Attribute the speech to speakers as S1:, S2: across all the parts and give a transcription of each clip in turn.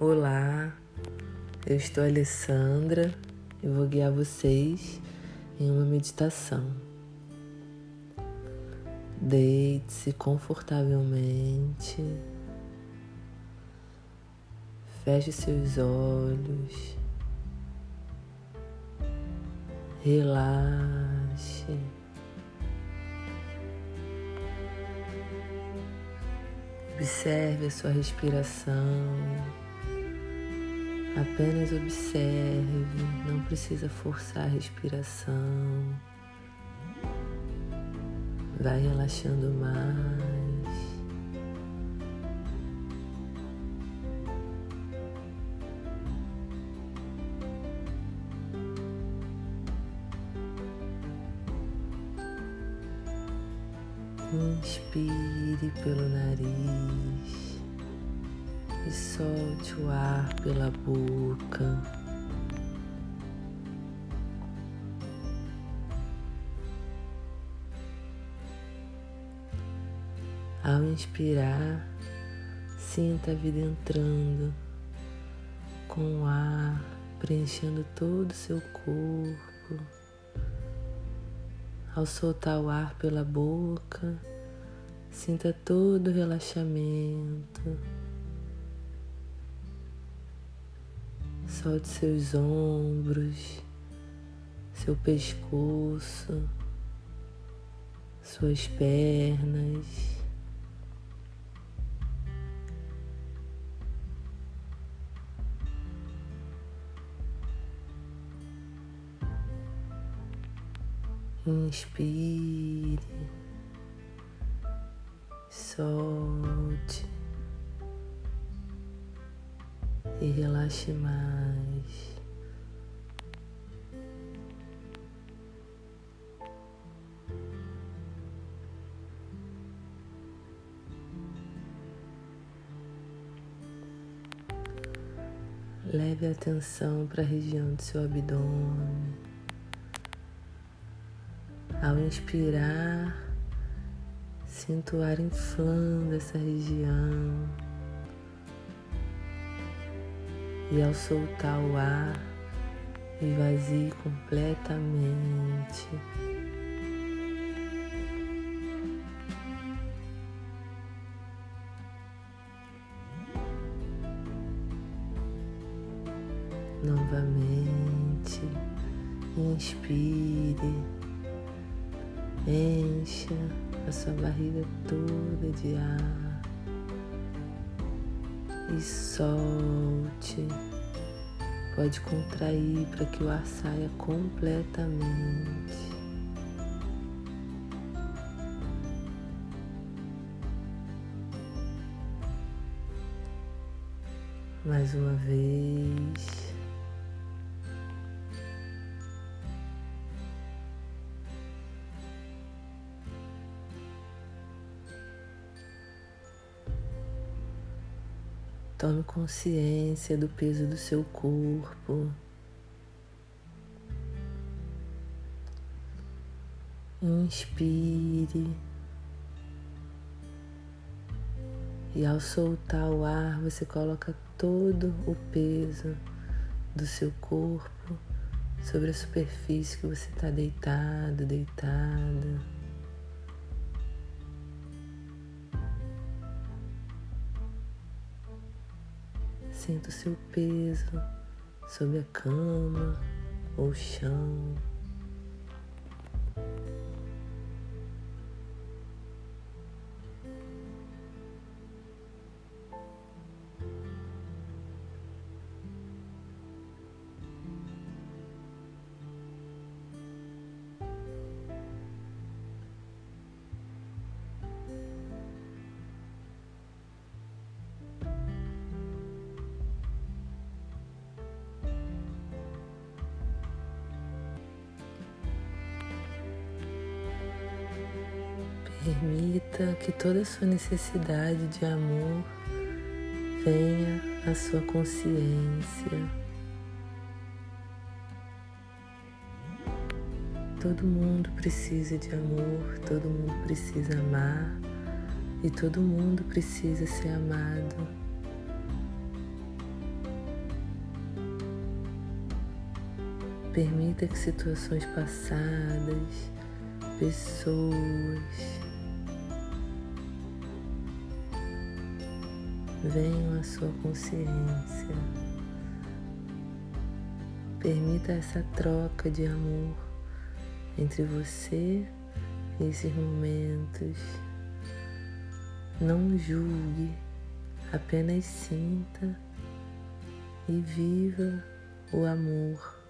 S1: Olá, eu estou Alessandra e vou guiar vocês em uma meditação. Deite-se confortavelmente, feche seus olhos, relaxe. Observe a sua respiração. Apenas observe, não precisa forçar a respiração. Vai relaxando mais. Inspire pelo nariz e solte o ar pela boca. Ao inspirar, sinta a vida entrando com o ar preenchendo todo o seu corpo. Ao soltar o ar pela boca, sinta todo o relaxamento. Solte seus ombros, seu pescoço, suas pernas. Inspire, solte e relaxe mais. Leve a atenção para a região do seu abdômen. Ao inspirar, sinto o ar inflando essa região. E ao soltar o ar, esvazie completamente. Novamente, inspire, encha a sua barriga toda de ar e solte. Pode contrair para que o ar saia completamente. Mais uma vez. Tome consciência do peso do seu corpo. Inspire. E ao soltar o ar, você coloca todo o peso do seu corpo sobre a superfície que você está deitado, deitada. Sinta o seu peso sobre a cama ou chão. Permita que toda sua necessidade de amor venha à sua consciência. Todo mundo precisa de amor, todo mundo precisa amar e todo mundo precisa ser amado. Permita que situações passadas, pessoas, venham à sua consciência. Permita essa troca de amor entre você e esses momentos. Não julgue, apenas sinta e viva o amor.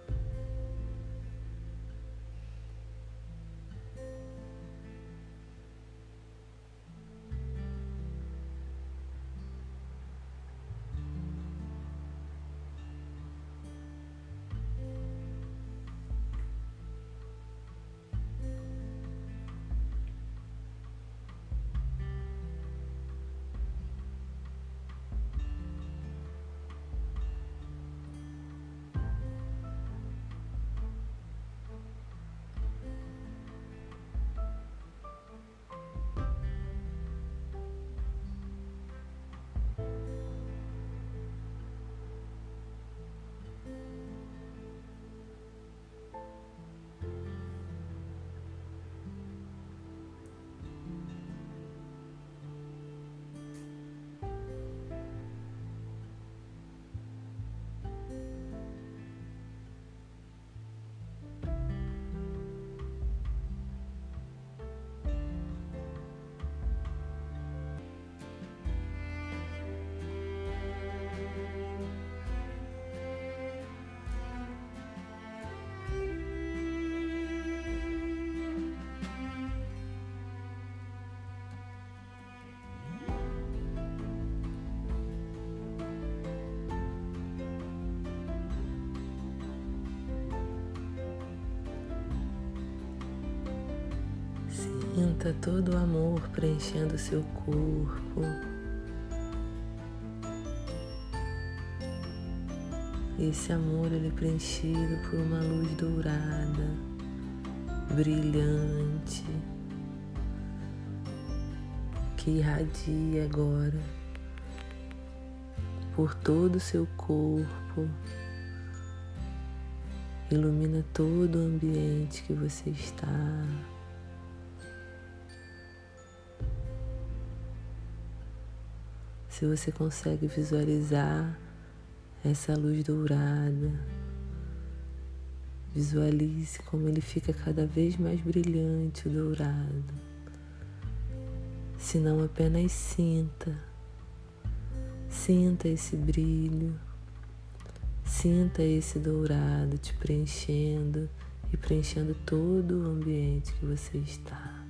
S1: Sinta todo o amor preenchendo seu corpo. Esse amor ele é preenchido por uma luz dourada, brilhante, que irradia agora por todo o seu corpo, ilumina todo o ambiente que você está. Se você consegue visualizar essa luz dourada, visualize como ele fica cada vez mais brilhante, dourado. Se não apenas sinta, sinta esse brilho, sinta esse dourado te preenchendo e preenchendo todo o ambiente que você está.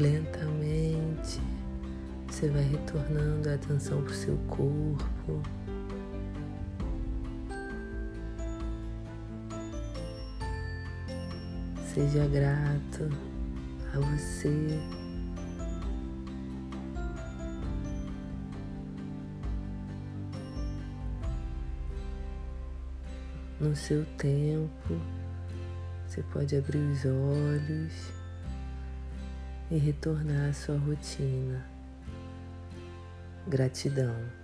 S1: Lentamente você vai retornando a atenção para o seu corpo. Seja grato a você. No seu tempo, você pode abrir os olhos e retornar à sua rotina. Gratidão.